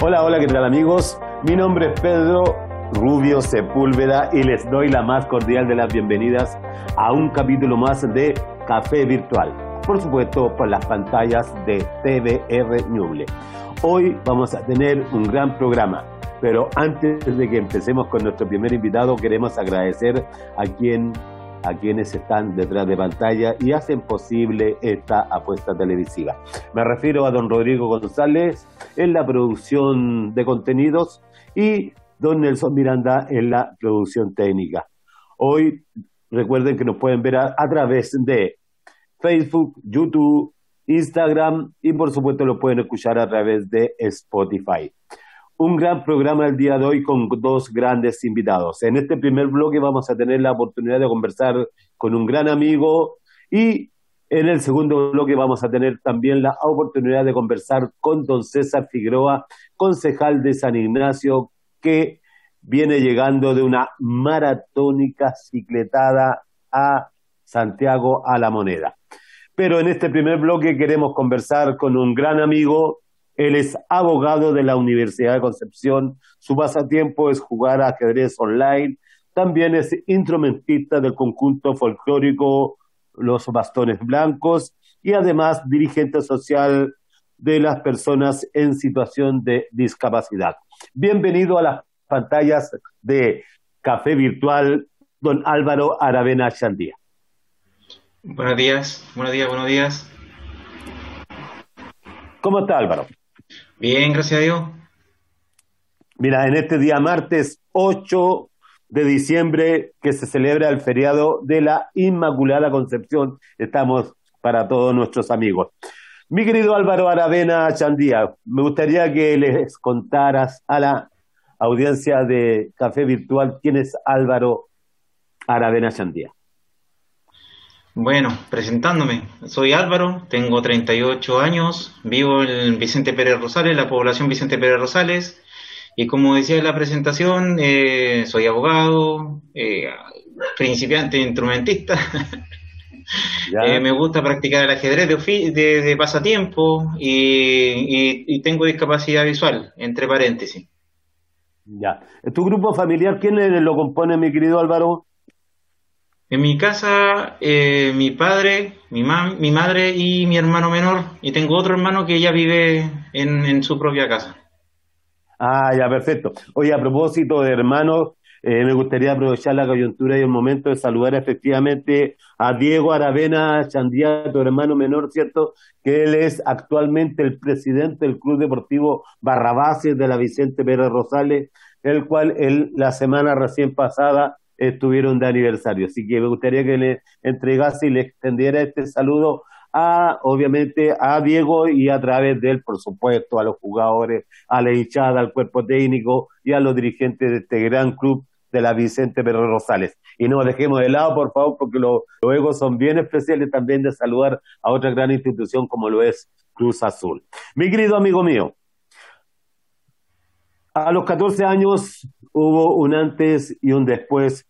Hola, hola, ¿qué tal amigos? Mi nombre es Pedro Rubio Sepúlveda y les doy la más cordial de las bienvenidas a un capítulo más de Café Virtual. Por supuesto, por las pantallas de TVR Ñuble. Hoy vamos a tener un gran programa, pero antes de que empecemos con nuestro primer invitado, queremos agradecer a quien a quienes están detrás de pantalla y hacen posible esta apuesta televisiva. Me refiero a don Rodrigo González en la producción de contenidos y don Nelson Miranda en la producción técnica. Hoy recuerden que nos pueden ver a, través de Facebook, YouTube, Instagram y por supuesto lo pueden escuchar a través de Spotify un gran programa el día de hoy con dos grandes invitados. En este primer bloque vamos a tener la oportunidad de conversar con un gran amigo y en el segundo bloque vamos a tener también la oportunidad de conversar con don César Figueroa, concejal de San Ignacio, que viene llegando de una maratónica cicletada a Santiago a la Moneda. Pero en este primer bloque queremos conversar con un gran amigo él es abogado de la Universidad de Concepción. Su pasatiempo es jugar ajedrez online. También es instrumentista del conjunto folclórico Los Bastones Blancos y además dirigente social de las personas en situación de discapacidad. Bienvenido a las pantallas de Café Virtual, don Álvaro Aravena Chandía. Buenos días, buenos días, buenos días. ¿Cómo está Álvaro? Bien, gracias a Dios. Mira, en este día martes 8 de diciembre que se celebra el feriado de la Inmaculada Concepción, estamos para todos nuestros amigos. Mi querido Álvaro Aravena Chandía, me gustaría que les contaras a la audiencia de Café Virtual quién es Álvaro Aravena Chandía. Bueno, presentándome, soy Álvaro, tengo 38 años, vivo en Vicente Pérez Rosales, la población Vicente Pérez Rosales, y como decía en la presentación, eh, soy abogado, eh, principiante instrumentista, eh, me gusta practicar el ajedrez de, de, pasatiempo y, y, tengo discapacidad visual, entre paréntesis. Ya. ¿Tu grupo familiar quién lo compone, mi querido Álvaro? En mi casa, eh, mi padre, mi, mi madre y mi hermano menor, y tengo otro hermano que ya vive en, su propia casa. Ah, ya, perfecto. Oye, a propósito de hermanos, eh, me gustaría aprovechar la coyuntura y el momento de saludar efectivamente a Diego Aravena Chandía, tu hermano menor, ¿cierto? Que él es actualmente el presidente del Club Deportivo Barrabases de la Vicente Pérez Rosales, el cual él, la semana recién pasada estuvieron de aniversario. Así que me gustaría que le entregase y le extendiera este saludo a, obviamente, a Diego y a través de él, por supuesto, a los jugadores, a la hinchada, al cuerpo técnico y a los dirigentes de este gran club de la Vicente Perro Rosales. Y no dejemos de lado, por favor, porque los, los son bien especiales también de saludar a otra gran institución como lo es Cruz Azul. Mi querido amigo mío, a los 14 años hubo un antes y un después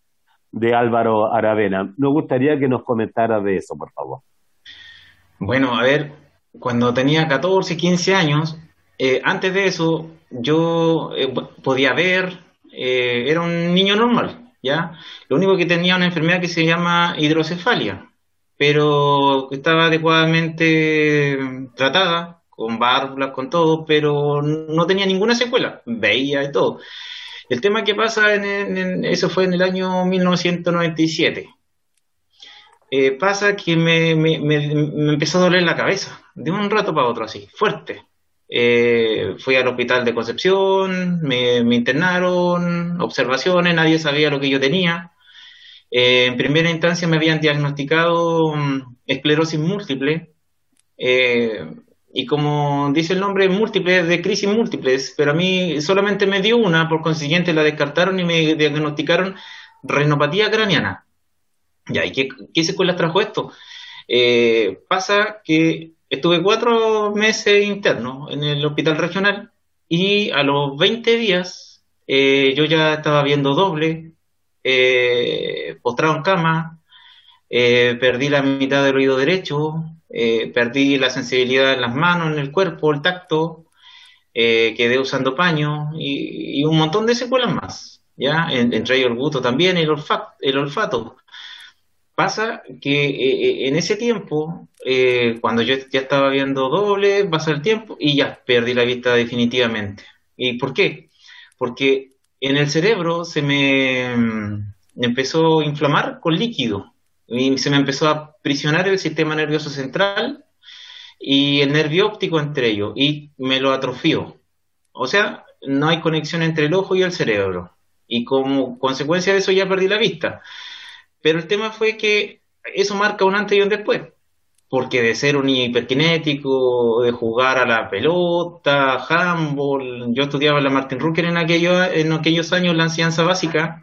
de Álvaro Aravena. Nos gustaría que nos comentara de eso, por favor. Bueno, a ver, cuando tenía 14, 15 años, eh, antes de eso yo eh, podía ver, eh, era un niño normal, ¿ya? Lo único que tenía una enfermedad que se llama hidrocefalia, pero estaba adecuadamente tratada, con válvulas, con todo, pero no tenía ninguna secuela, veía y todo. El tema que pasa, en, eso fue en el año 1997. Eh, pasa que me, empezó a doler la cabeza, de un rato para otro así, fuerte. Eh, fui al hospital de Concepción, me, internaron, observaciones, nadie sabía lo que yo tenía. Eh, en primera instancia me habían diagnosticado mm, esclerosis múltiple. Y como dice el nombre, múltiples, de crisis múltiples, pero a mí solamente me dio una, por consiguiente la descartaron y me diagnosticaron renopatía craneana. Ya, ¿y qué, qué secuelas trajo esto? Eh, pasa que estuve cuatro meses interno en el hospital regional y a los 20 días eh, yo ya estaba viendo doble, eh, postrado en cama, perdí la mitad del oído derecho, perdí la sensibilidad en las manos, en el cuerpo, el tacto, quedé usando paño y, un montón de secuelas más, ¿ya? entre ellos el gusto también, el, olfato. Pasa que en ese tiempo, cuando yo ya estaba viendo doble, pasa el tiempo y ya perdí la vista definitivamente. ¿Y por qué? Porque en el cerebro se me, mm, empezó a inflamar con líquido se me empezó a prisionar el sistema nervioso central y el nervio óptico entre ellos y me lo atrofió. O sea, no hay conexión entre el ojo y el cerebro y como consecuencia de eso ya perdí la vista. Pero el tema fue que eso marca un antes y un después porque de ser un hiperkinético, de jugar a la pelota, handball, yo estudiaba la Martin Rucker en, aquello, en aquellos años la enseñanza básica,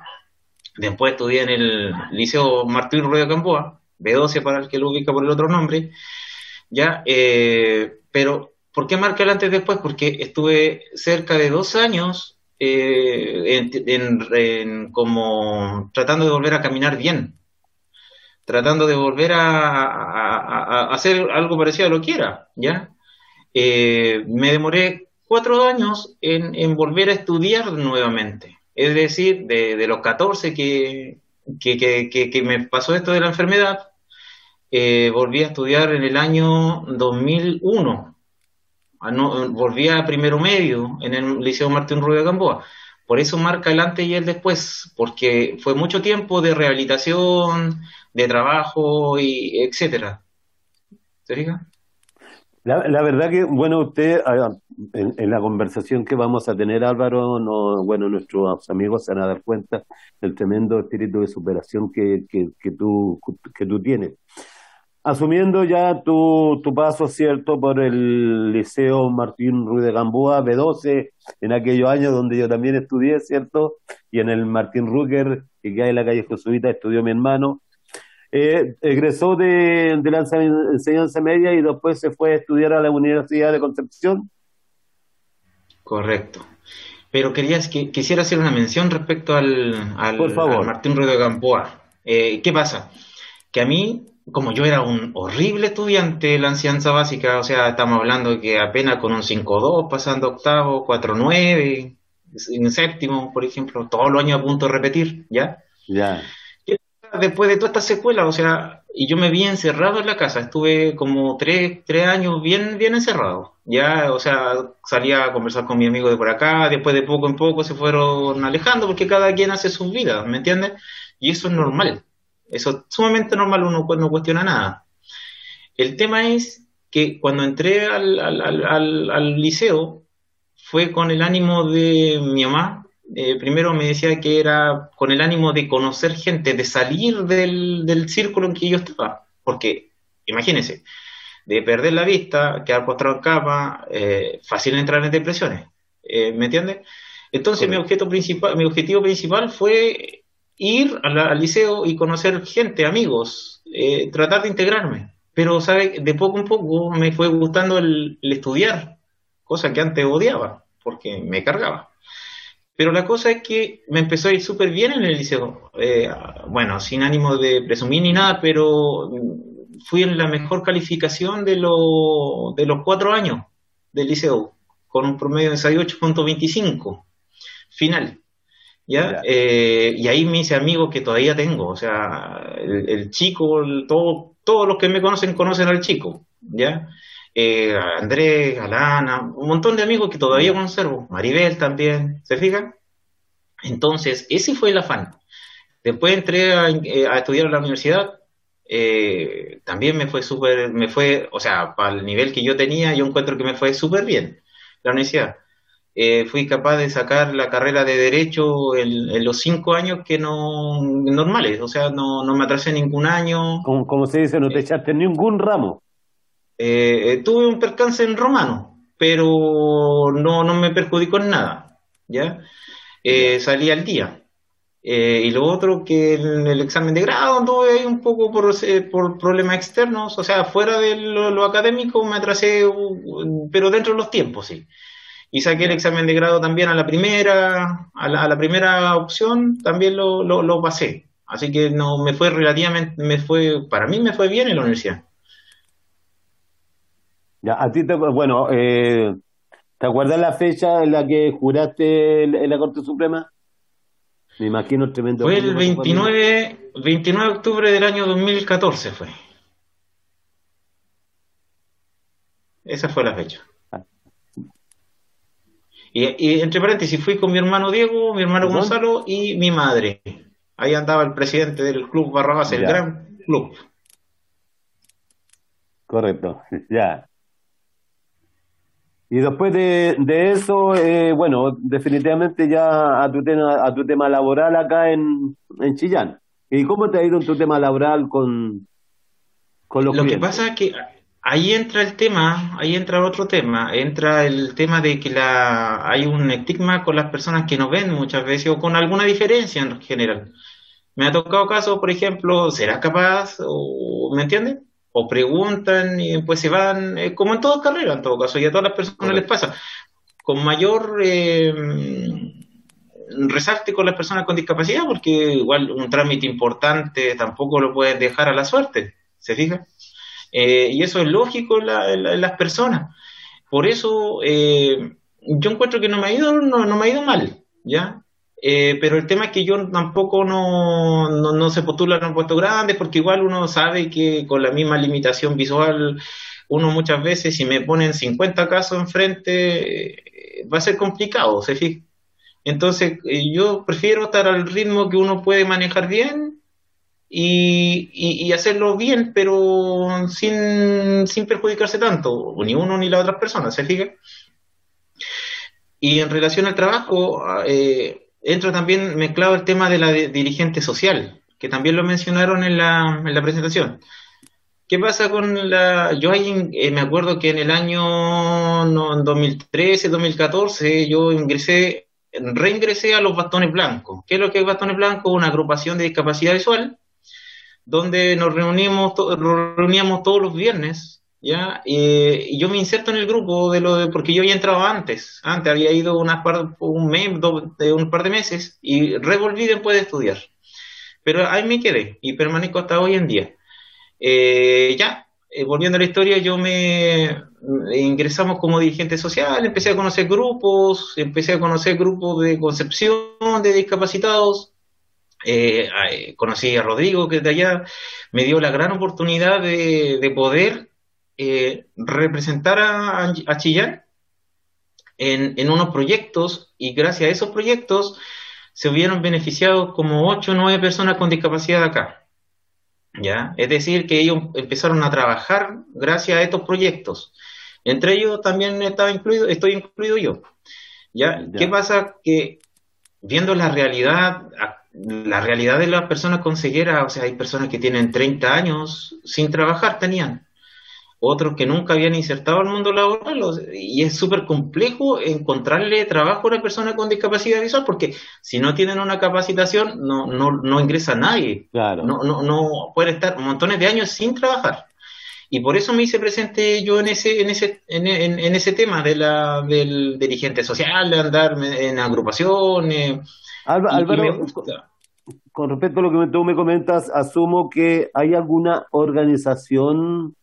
después estudié en el Liceo Martín Rueda Campoa, B12 para el que lo ubica por el otro nombre, ya, eh, pero ¿por qué marca el antes y después? Porque estuve cerca de dos años eh, en, como tratando de volver a caminar bien, tratando de volver a, hacer algo parecido a lo que era, ¿ya? Eh, me demoré cuatro años en, volver a estudiar nuevamente. Es decir, de, los 14 que, que, me pasó esto de la enfermedad, eh, volví a estudiar en el año 2001. Ah, volví a primero medio en el Liceo Martín Rubio de Gamboa. Por eso marca el antes y el después, porque fue mucho tiempo de rehabilitación, de trabajo y etcétera. ¿Se fija? La, verdad que, bueno, usted, ah, en, la conversación que vamos a tener, Álvaro, no, bueno, nuestros amigos se van a dar cuenta del tremendo espíritu de superación que, que, que, tú, que tú tienes. Asumiendo ya tu, tu paso, ¿cierto?, por el Liceo Martín Ruiz de Gamboa, B12, en aquellos años donde yo también estudié, ¿cierto? Y en el Martín Ruger, que queda en la calle Josuita, estudió mi hermano. Eh, egresó de, de, la enseñanza media y después se fue a estudiar a la Universidad de Concepción. Correcto. Pero querías que quisiera hacer una mención respecto al, al, Martín Ruiz de Gamboa. Eh, ¿Qué pasa? Que a mí como yo era un horrible estudiante de la enseñanza básica, o sea, estamos hablando que apenas con un 5-2, pasando octavo, 4-9, en séptimo, por ejemplo, todos los años a punto de repetir, ¿ya? Ya. Después de toda esta secuela, o sea, y yo me vi encerrado en la casa, estuve como tres, tres años bien, bien encerrado, ya, o sea, salía a conversar con mi amigo de por acá, después de poco en poco se fueron alejando porque cada quien hace su vida, ¿me entiendes? Y eso es normal, eso es sumamente normal, uno no cuestiona nada. El tema es que cuando entré al, al, liceo fue con el ánimo de mi mamá. Eh, primero me decía que era con el ánimo de conocer gente, de salir del, círculo en que yo estaba. Porque, imagínense, de perder la vista, quedar postrado en cama, eh, fácil entrar en depresiones. Eh, ¿Me entiendes? Entonces mi, objeto principal, mi objetivo principal fue ir al liceo y conocer gente, amigos, eh, tratar de integrarme. Pero, ¿sabe? De poco en poco me fue gustando el, estudiar, cosa que antes odiaba, porque me cargaba. Pero la cosa es que me empezó a ir súper bien en el liceo. Eh, bueno, sin ánimo de presumir ni nada, pero fui en la mejor calificación de, de los cuatro años del liceo, con un promedio de 68.25 final. ¿ya? Eh, y ahí me hice amigos que todavía tengo, o sea, el, chico, todo, todos los que me conocen conocen al chico, ¿ya? Eh, Andrés, Alana, un montón de amigos que todavía conservo, Maribel también, ¿se fijan? Entonces, ese fue el afán. Después entré a, eh, estudiar en la universidad, también me fue súper, me fue, o sea, para el nivel que yo tenía, yo encuentro que me fue súper bien la universidad. Eh, fui capaz de sacar la carrera de Derecho en, los cinco años que no normales, o sea, no, no me atrasé ningún año. Como, se dice, no te echaste ningún ramo. Eh, tuve un percance en romano, pero no, no me perjudicó en nada, ¿ya? Eh, salí al día. y lo otro que en el examen de grado anduve ahí un poco por, por problemas externos, o sea, fuera de lo académico me atrasé, pero dentro de los tiempos, sí y saqué el examen de grado también a la primera, a la, primera opción, también lo, lo, pasé. Así que no me fue relativamente, me fue, para mí me fue bien en la universidad. Ya, a ti te, bueno, eh, ¿te acuerdas la fecha en la que juraste en la Corte Suprema? Me imagino tremendo. Fue el 29, 29 de octubre del año 2014 fue. Esa fue la fecha. Ah. Y, entre paréntesis, fui con mi hermano Diego, mi hermano Gonzalo y mi madre. Ahí andaba el presidente del club Barrabás, el gran club. Correcto, ya. Y después de, de eso, eh, bueno, definitivamente ya a tu tema, a tu tema laboral acá en, en Chillán. ¿Y cómo te ha ido en tu tema laboral con, con los Lo que pasa es que ahí entra el tema, ahí entra otro tema, entra el tema de que la, hay un estigma con las personas que nos ven muchas veces o con alguna diferencia en general. Me ha tocado casos, por ejemplo, ¿será capaz? O, ¿Me entiendes? O preguntan y después se van, eh, como en todas carreras en todo caso, y a todas las personas les pasa, con mayor eh, resalte con las personas con discapacidad, porque igual un trámite importante tampoco lo puedes dejar a la suerte, ¿se fija? Eh, y eso es lógico en, las personas. Por eso eh, yo encuentro que no me ha ido, no, no me ha ido mal, ¿ya? Eh, pero el tema es que yo tampoco no, no, se postula en un puesto grande, porque igual uno sabe que con la misma limitación visual, uno muchas veces, si me ponen 50 casos enfrente, eh, va a ser complicado, ¿se fija? Entonces, eh, yo prefiero estar al ritmo que uno puede manejar bien y, y, hacerlo bien, pero sin, sin perjudicarse tanto, ni uno ni las otras personas, ¿se fija? Y en relación al trabajo, eh, entra también mezclado el tema de la dirigente social, que también lo mencionaron en la, en la presentación. ¿Qué pasa con la... Yo eh, me acuerdo que en el año no, 2013, 2014, yo ingresé, reingresé a los bastones blancos. ¿Qué es lo que es bastones blancos? Una agrupación de discapacidad visual, donde nos reunimos, reuníamos todos los viernes ¿ya? y yo me inserto en el grupo de lo de, porque yo había entrado antes, antes había ido unas par, un mes, de un par de meses y revolví después de estudiar. Pero ahí me quedé y permanezco hasta hoy en día. Eh, ya, eh, volviendo a la historia, yo me ingresamos como dirigente social, empecé a conocer grupos, empecé a conocer grupos de concepción de discapacitados, eh, conocí a Rodrigo, que de allá, me dio la gran oportunidad de, de poder eh, representar a, Chillán en, unos proyectos y gracias a esos proyectos se hubieron beneficiado como 8 o 9 personas con discapacidad acá. ¿Ya? Es decir, que ellos empezaron a trabajar gracias a estos proyectos. Entre ellos también estaba incluido, estoy incluido yo. ¿Ya? ¿Qué pasa? Que viendo la realidad, la realidad de las personas con ceguera, o sea, hay personas que tienen 30 años sin trabajar, tenían otros que nunca habían insertado al mundo laboral, y es súper complejo encontrarle trabajo a una persona con discapacidad visual, porque si no tienen una capacitación, no, no, no ingresa nadie. Claro. No, no, no puede estar montones de años sin trabajar. Y por eso me hice presente yo en ese, en ese, en, en, ese tema de la, del dirigente social, de andar en agrupaciones. Álvaro, con respecto a lo que tú me comentas, asumo que hay alguna organización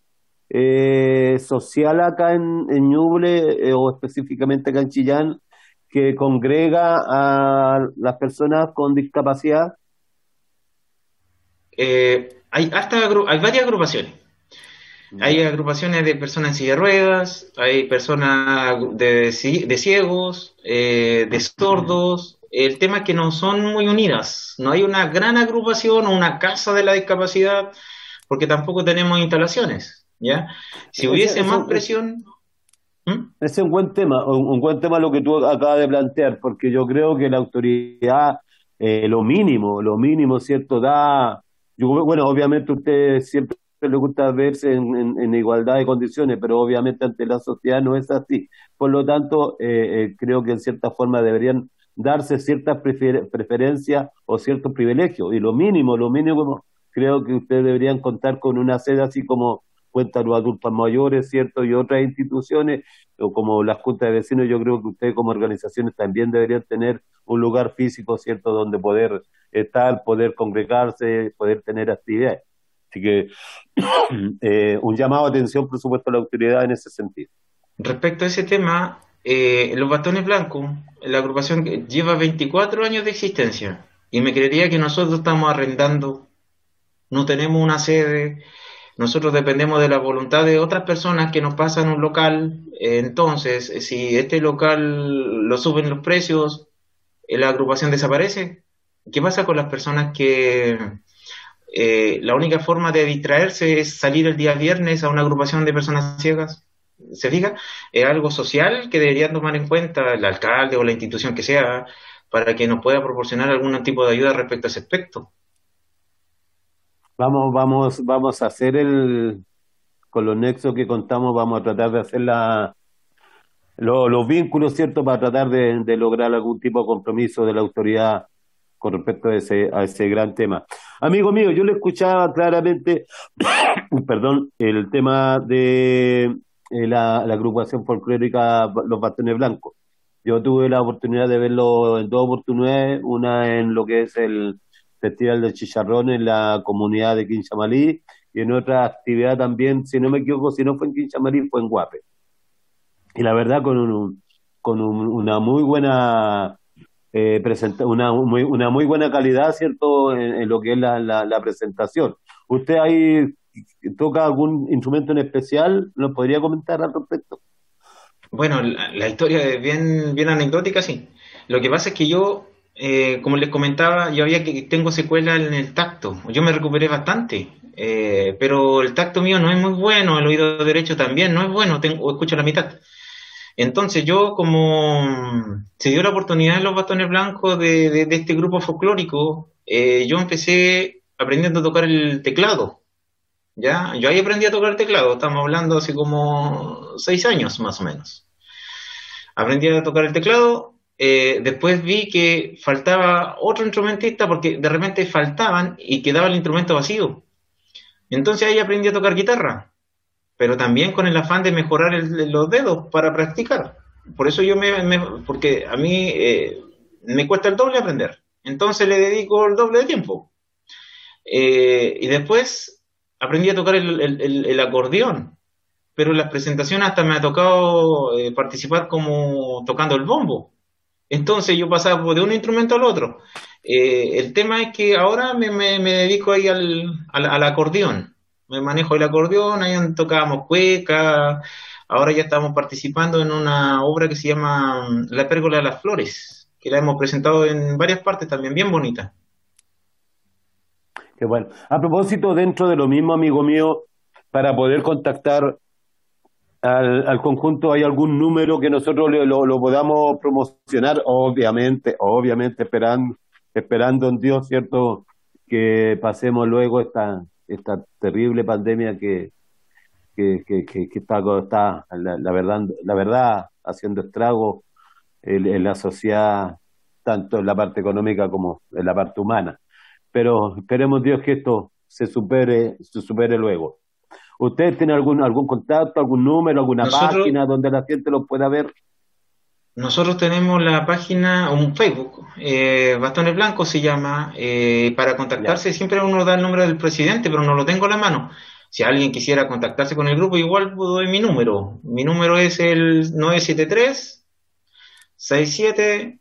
eh, social acá en, en Ñuble eh, o específicamente acá en Chillán que congrega a las personas con discapacidad? Eh, hay, hasta, hay varias agrupaciones. Hay agrupaciones de personas en silla de ruedas, hay personas de, de ciegos, de sordos. El tema es que no son muy unidas. No hay una gran agrupación o una casa de la discapacidad porque tampoco tenemos instalaciones. ¿Ya? Si hubiese más presión... ¿Mm? Ese es un buen tema, un, buen tema lo que tú acabas de plantear, porque yo creo que la autoridad, eh, lo mínimo, lo mínimo, ¿cierto? Da, yo, bueno, obviamente usted siempre le gusta verse en, igualdad de condiciones, pero obviamente ante la sociedad no es así. Por lo tanto, eh, eh, creo que en cierta forma deberían darse ciertas preferencias o ciertos privilegios. Y lo mínimo, lo mínimo, creo que ustedes deberían contar con una sede así como cuenta los adultos mayores, ¿cierto? Y otras instituciones, o como las juntas de vecinos, yo creo que ustedes como organizaciones también deberían tener un lugar físico, ¿cierto?, donde poder estar, poder congregarse, poder tener actividades. Así que eh, un llamado de atención, por supuesto, a la autoridad en ese sentido. Respecto a ese tema, eh, los bastones blancos, la agrupación lleva 24 años de existencia y me creería que nosotros estamos arrendando, no tenemos una sede, nosotros dependemos de la voluntad de otras personas que nos pasan un local, entonces si este local lo suben los precios, la agrupación desaparece. ¿Qué pasa con las personas que eh, la única forma de distraerse es salir el día viernes a una agrupación de personas ciegas? ¿Se fija? Es algo social que deberían tomar en cuenta el alcalde o la institución que sea para que nos pueda proporcionar algún tipo de ayuda respecto a ese aspecto. Vamos, vamos, vamos a hacer el, con los nexos que contamos, vamos a tratar de hacer la, los vínculos, ¿cierto?, para tratar de, lograr algún tipo de compromiso de la autoridad con respecto a ese, a ese gran tema. Amigo mío, yo le escuchaba claramente, perdón, el tema de eh, la, agrupación folclórica Los Bastones Blancos. Yo tuve la oportunidad de verlo en dos oportunidades, una en lo que es el Festival del Chicharrón en la comunidad de Quinchamalí y en otra actividad también, si no me equivoco, si no fue en Quinchamalí, fue en Guape y la verdad con, un, con una muy buena eh, una, muy, una muy buena calidad, ¿cierto?, en, lo que es la, la, presentación. ¿Usted ahí toca algún instrumento en especial? ¿Nos podría comentar al respecto? Bueno, la, historia es bien, bien anecdótica, sí. Lo que pasa es que yo, eh, como les comentaba, yo había que tengo secuela en el tacto. Yo me recuperé bastante, eh, pero el tacto mío no es muy bueno, el oído derecho también no es bueno, tengo, escucho la mitad. Entonces yo como se dio la oportunidad en los bastones blancos de, este grupo folclórico, eh, yo empecé aprendiendo a tocar el teclado. ¿ya? Yo ahí aprendí a tocar el teclado, estamos hablando hace como seis años más o menos. Aprendí a tocar el teclado, eh, después vi que faltaba otro instrumentista porque de repente faltaban y quedaba el instrumento vacío. Entonces ahí aprendí a tocar guitarra pero también con el afán de mejorar los dedos para practicar. Por eso yo me, porque a mí eh, me cuesta el doble aprender, entonces le dedico el doble de tiempo. Eh, y después aprendí a tocar el, acordeón, pero en las presentaciones hasta me ha tocado eh, participar como tocando el bombo. Entonces yo pasaba de un instrumento al otro. el tema es que ahora me, dedico ahí al, al acordeón me manejo el acordeón, ahí tocábamos cueca, ahora ya estamos participando en una obra que se llama mm, La Pérgola de las Flores, que la hemos presentado en varias partes también, bien bonita. Qué bueno. A propósito, dentro de lo mismo, amigo mío, para poder contactar al, conjunto, ¿hay algún número que nosotros lo, lo, podamos promocionar? Obviamente, obviamente, esperando, esperando en Dios, ¿cierto? Que pasemos luego esta, esta terrible pandemia que, que, que, está, la, verdad, la verdad haciendo estragos en, la sociedad, tanto en la parte económica como en la parte humana. Pero esperemos Dios que esto se supere, se supere luego. ¿Usted tiene algún, algún contacto, algún número, alguna página donde la gente lo pueda ver? Nosotros tenemos la página, un Facebook, eh, Bastones Blancos se llama, eh, para contactarse siempre uno da el nombre del presidente, pero no lo tengo a la mano. Si alguien quisiera contactarse con el grupo, igual doy mi número. Mi número es el 973 67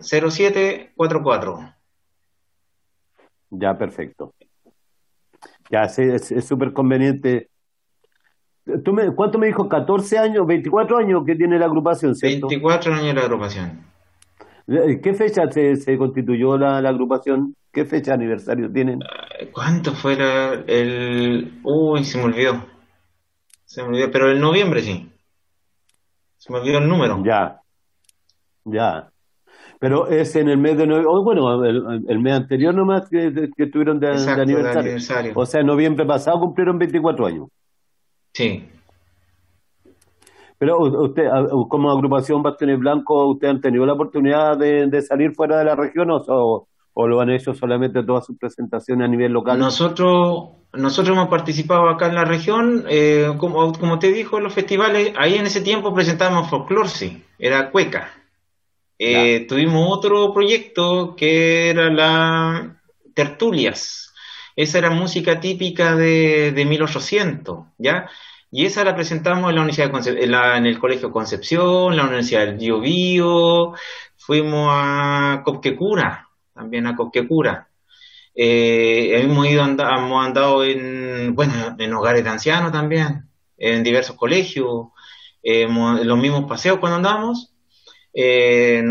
0744. Ya, perfecto. Ya, es súper conveniente ¿Tú me, ¿Cuánto me dijo? ¿14 años? ¿24 años que tiene la agrupación, cierto? 24 años la agrupación. ¿Qué fecha se, constituyó la, agrupación? ¿Qué fecha aniversario tienen? ¿Cuánto fue el...? Uy, se me olvidó. Se me olvidó, pero el noviembre sí. Se me olvidó el número. Ya, ya. Pero es en el mes de noviembre, bueno, el, mes anterior nomás que, que estuvieron de, aniversario. O sea, en noviembre pasado cumplieron 24 años. Sí. Pero usted, como agrupación Bastiones Blanco, ¿usted han tenido la oportunidad de, salir fuera de la región o, o, lo han hecho solamente todas sus presentaciones a nivel local? Nosotros, nosotros hemos participado acá en la región, eh, como, como te dijo, en los festivales, ahí en ese tiempo presentábamos folclore, era cueca. Eh, tuvimos otro proyecto que era la Tertulias, esa era música típica de, de 1800, ¿ya? Y esa la presentamos en la Universidad en, el Colegio Concepción, la Universidad del Bio, fuimos a Copquecura, también a Copquecura. Eh, hemos ido hemos andado en, bueno, en hogares de ancianos también, en diversos colegios, los mismos paseos cuando andamos. Eh,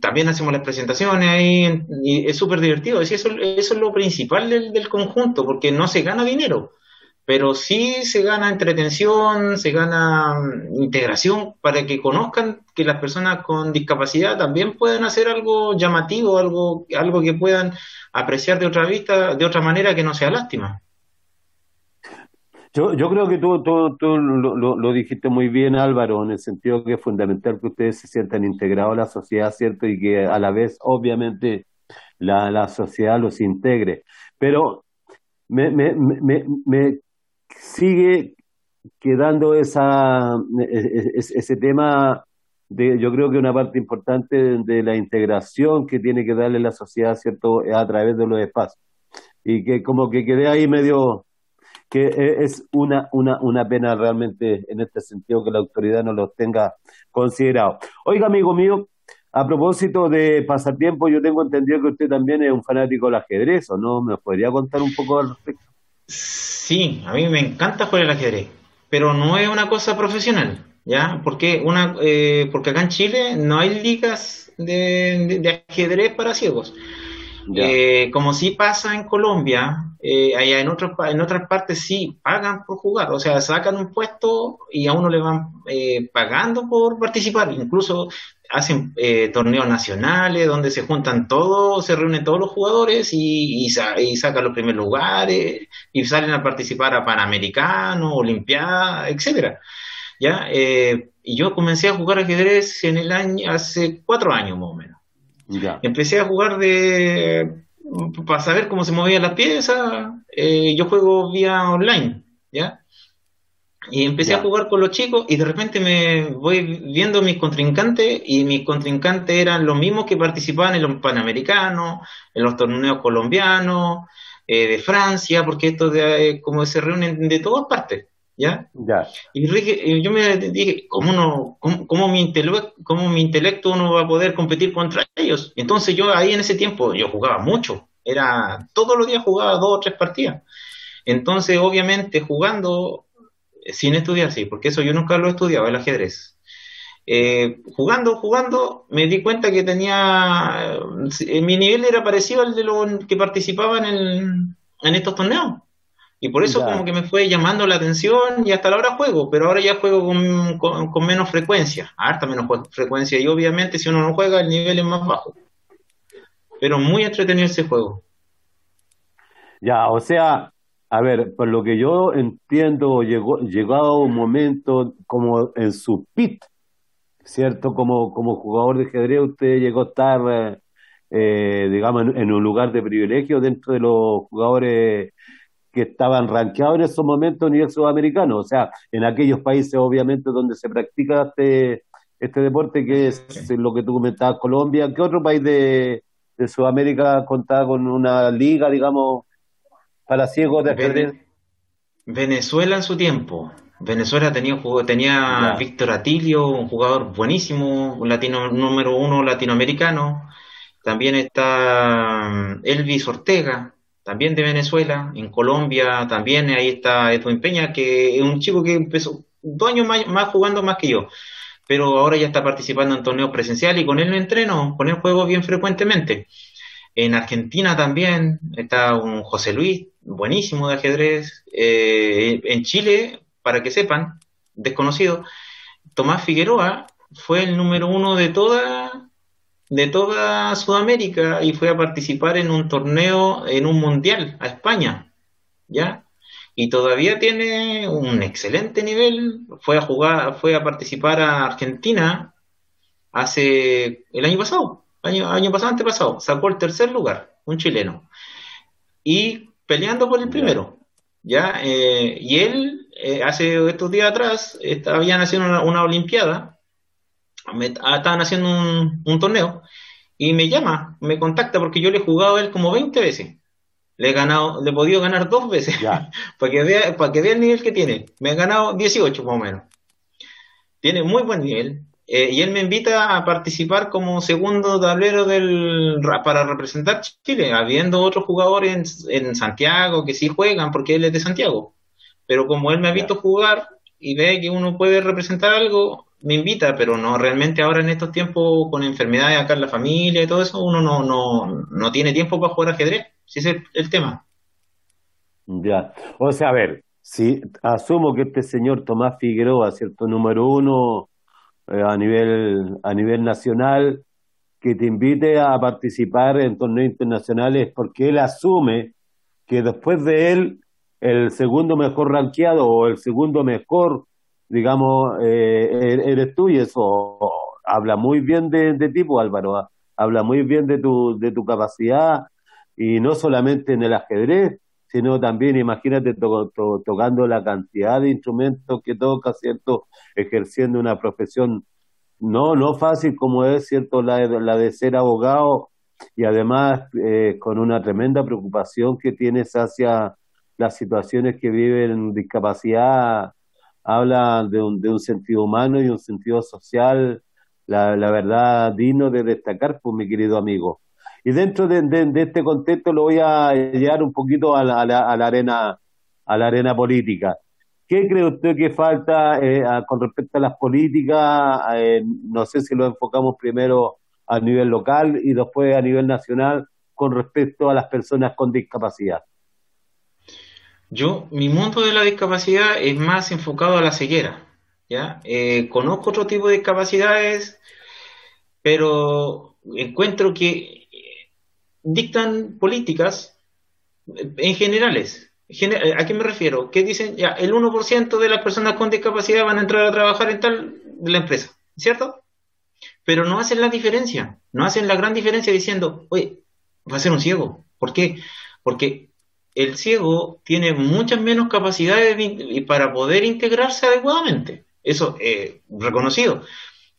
también hacemos las presentaciones ahí y es súper divertido. eso, eso es lo principal del, del, conjunto, porque no se gana dinero pero sí se gana entretención, se gana mm, integración para que conozcan que las personas con discapacidad también pueden hacer algo llamativo, algo, algo que puedan apreciar de otra vista, de otra manera que no sea lástima. Yo, yo creo que tú, tú, lo, lo, dijiste muy bien, Álvaro, en el sentido que es fundamental que ustedes se sientan integrados a la sociedad, ¿cierto? Y que a la vez, obviamente, la, la sociedad los integre. Pero me, me, me, me sigue quedando esa, e, e, ese tema de, yo creo que una parte importante de la integración que tiene que darle la sociedad, ¿cierto?, a través de los espacios. Y que como que quede ahí medio, que e, es una, una, una pena realmente en este sentido que la autoridad no los tenga considerado. Oiga, amigo mío, a propósito de pasatiempo, yo tengo entendido que usted también es un fanático del ajedrez, ¿o no? ¿Me podría contar un poco al respecto? Sí, a mí me encanta jugar el ajedrez, pero no es una cosa profesional, ¿ya? Porque, una, eh, porque acá en Chile no hay ligas de, ajedrez para ciegos. Eh, como sí pasa en Colombia, eh, allá en, otros, en otras partes sí pagan por jugar, o sea, sacan un puesto y a uno le van eh, pagando por participar, incluso hacen torneos nacionales donde se juntan todos, se reúnen todos los jugadores y, sacan los primeros lugares y salen a participar a Panamericano, Olimpiada, etcétera. ¿Ya? Y yo comencé a jugar ajedrez en el año, hace cuatro años más o menos. Ya. Empecé a jugar de para saber cómo se movían las piezas, eh, yo juego vía online, ¿ya? Y empecé a jugar con los chicos y de repente me voy viendo mis contrincantes y mis contrincantes eran los mismos que participaban en los Panamericanos, en los torneos colombianos, eh, de Francia, porque estos de, eh, como se reúnen de todas partes, ¿ya? ya. Y yo me dije, ¿cómo, no, cómo, mi intelecto, ¿cómo mi intelecto no va a poder competir contra ellos? Entonces yo ahí en ese tiempo, yo jugaba mucho, era todos los días jugaba dos o tres partidas. Entonces, obviamente, jugando sin estudiar, sí, porque eso yo nunca lo he estudiado, el ajedrez. Eh, jugando, jugando, me di cuenta que tenía, eh, mi nivel era parecido al de los que participaban en, en estos torneos. Y por eso como que me fue llamando la atención y hasta la hora juego, pero ahora ya juego con, con, menos frecuencia, harta menos frecuencia y obviamente si uno no juega el nivel es más bajo. Pero muy entretenido ese juego. Ya, o sea, a ver, por lo que yo entiendo, llegó, llegado un momento como en su pit, ¿cierto? Como, como jugador de ajedrez, usted llegó a estar, eh, digamos, en, un lugar de privilegio dentro de los jugadores que estaban rankeados en esos momentos a nivel sudamericano, o sea, en aquellos países obviamente donde se practica este, este deporte, que es lo que tú comentabas, Colombia, ¿qué otro país de, de Sudamérica contaba con una liga, digamos, para ciegos de Venezuela en su tiempo. Venezuela tenía, tenía Víctor Atilio, un jugador buenísimo, un latino, número uno latinoamericano. También está mm, Elvis Ortega, también de Venezuela. En Colombia también ahí está Edwin Peña, que es un chico que empezó dos años más, jugando más que yo. Pero ahora ya está participando en torneos presenciales y con él lo entreno, con él juego bien frecuentemente. En Argentina también está un José Luis, buenísimo de ajedrez. Eh, en Chile, para que sepan, desconocido, Tomás Figueroa fue el número uno de toda, de toda Sudamérica y fue a participar en un torneo, en un mundial a España, ¿ya? Y todavía tiene un excelente nivel. Fue a jugar, fue a participar a Argentina hace el año pasado año, año pasado, antepasado, sacó el tercer lugar, un chileno, y peleando por el primero, ¿ya? Eh, y él, eh, hace estos días atrás, habían haciendo una, olimpiada, ah, estaban haciendo un, torneo, y me llama, me contacta, porque yo le he jugado a él como 20 veces, Le he ganado, le he podido ganar dos veces. para, que vea, para que vea el nivel que tiene. Me ha ganado 18 más o menos. Tiene muy buen nivel. Eh, y él me invita a participar como segundo tablero del, para representar Chile, habiendo otros jugadores en, Santiago que sí juegan porque él es de Santiago. Pero como él me ha visto jugar y ve que uno puede representar algo, me invita, pero no realmente ahora en estos tiempos con enfermedades acá en la familia y todo eso, uno no, no, no tiene tiempo para jugar ajedrez. Si es el, tema. Ya. O sea, a ver, si asumo que este señor Tomás Figueroa, cierto número uno eh, a nivel a nivel nacional, que te invite a participar en torneos internacionales porque él asume que después de él el segundo mejor rankeado o el segundo mejor, digamos, eh, e-, eres tú y eso habla muy bien de, de ti, pues, Álvaro, ¿ah? habla muy bien de tu, de tu capacidad y no solamente en el ajedrez, sino también, imagínate, tocando la cantidad de instrumentos que toca, ¿cierto? Ejerciendo una profesión no, no fácil como es, ¿cierto? La, la de ser abogado y además eh, con una tremenda preocupación que tienes hacia las situaciones que viven discapacidad, habla de un, de un sentido humano y un sentido social, la, la verdad, digno de destacar, pues mi querido amigo. Y dentro de, este contexto lo voy a llevar un poquito a la, arena a la arena política. ¿Qué cree usted que falta eh, con respecto a las políticas? Eh, no sé si lo enfocamos primero a nivel local y después a nivel nacional con respecto a las personas con discapacidad. Yo, mi mundo de la discapacidad es más enfocado a la ceguera. ¿ya? Eh, conozco otro tipo de discapacidades, pero encuentro que dictan políticas en generales. ¿A qué me refiero? Que dicen, ya, el 1% de las personas con discapacidad van a entrar a trabajar en tal de la empresa, ¿cierto? Pero no hacen la diferencia, no hacen la gran diferencia diciendo, oye, va a ser un ciego. ¿Por qué? Porque el ciego tiene muchas menos capacidades para poder integrarse adecuadamente. Eso es reconocido.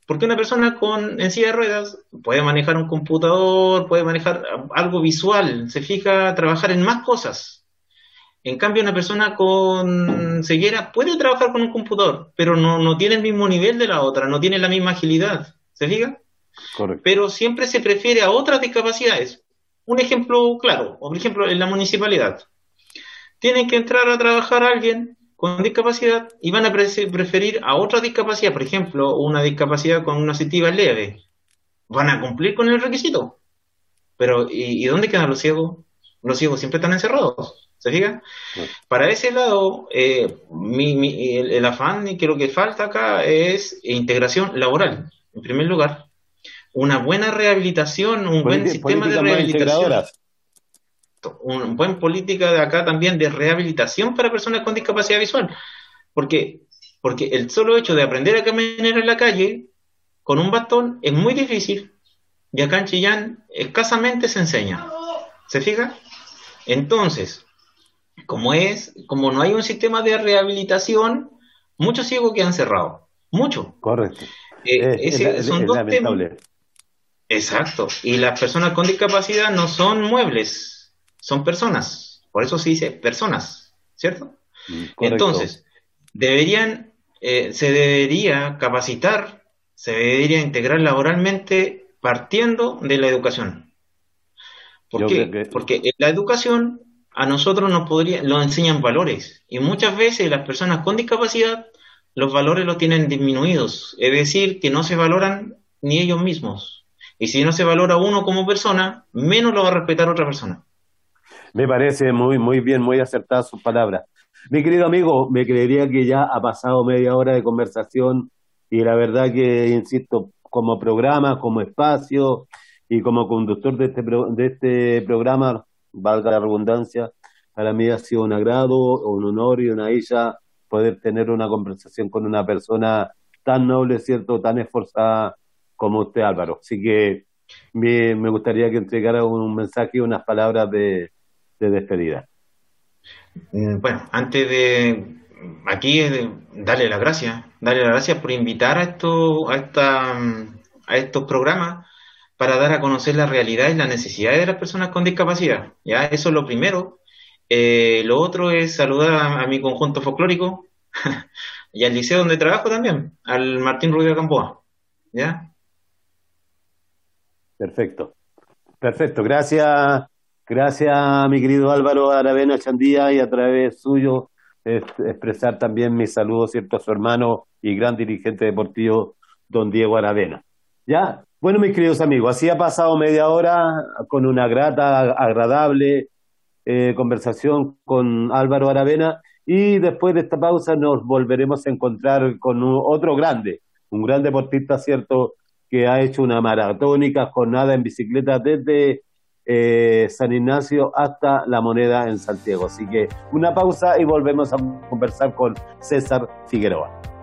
Porque una persona con en silla de ruedas puede manejar un computador, puede manejar algo visual, se fija a trabajar en más cosas. En cambio, una persona con ceguera puede trabajar con un computador, pero no, no tiene el mismo nivel de la otra, no tiene la misma agilidad. ¿Se fija? Correcto. Pero siempre se prefiere a otras discapacidades. Un ejemplo claro, por ejemplo, en la municipalidad. Tienen que entrar a trabajar alguien con discapacidad y van a preferir a otra discapacidad, por ejemplo, una discapacidad con una sensitiva leve. Van a cumplir con el requisito. Pero, ¿y, dónde quedan los ciegos? Los ciegos siempre están encerrados. ¿Se fijan? Para ese lado, eh, el, afán y que lo que falta acá es integración laboral, en primer lugar. Una buena rehabilitación, un buen sistema de rehabilitación una buena política de acá también de rehabilitación para personas con discapacidad visual. Porque, porque el solo hecho de aprender a caminar en la calle con un bastón es muy difícil y acá en Chillán escasamente se enseña. ¿Se fija? Entonces, como es, como no hay un sistema de rehabilitación, muchos ciegos quedan cerrados. Mucho. Correcto. Eh, son dos temas. Exacto. Y las personas con discapacidad no son muebles, son personas, por eso se dice personas, ¿cierto? Mm, Entonces, deberían, eh, se debería capacitar, se debería integrar laboralmente partiendo de la educación. ¿Por qué? Porque en la educación a nosotros nos podría, nos enseñan valores y muchas veces las personas con discapacidad los valores los tienen disminuidos, es decir, que no se valoran ni ellos mismos. Y si no se valora uno como persona, menos lo va a respetar otra persona. Me parece muy, muy bien, muy acertada sus palabras. Mi querido amigo, me creería que ya ha pasado media hora de conversación y la verdad que, insisto, como programa, como espacio y como conductor de este, de este programa, valga la redundancia, para mí ha sido un agrado, un honor y una dicha poder tener una conversación con una persona tan noble, ¿cierto?, tan esforzada como usted, Álvaro. Así que me, gustaría que entregara un mensaje y unas palabras de, de despedida. Mm, bueno, antes de aquí darle las gracias, darle las gracias por invitar a esto, a esta, a estos programas para dar a conocer la realidad y las necesidades de las personas con discapacidad. ¿ya? Eso es lo primero. Eh, lo otro es saludar a, mi conjunto folclórico y al liceo donde trabajo también, al Martín Rubio Campoa. ¿Ya? Perfecto. Perfecto. Gracias, gracias mi querido Álvaro Aravena Chandía y a través suyo expresar también mis saludos ¿cierto? a su hermano y gran dirigente deportivo, don Diego Aravena. ¿Ya? Bueno, mis queridos amigos, así ha pasado media hora con una grata, agradable eh, conversación con Álvaro Aravena y después de esta pausa nos volveremos a encontrar con otro grande, un gran deportista, ¿cierto?, que ha hecho una maratónica jornada en bicicleta desde eh, San Ignacio hasta La Moneda en Santiago. Así que una pausa y volvemos a conversar con César Figueroa.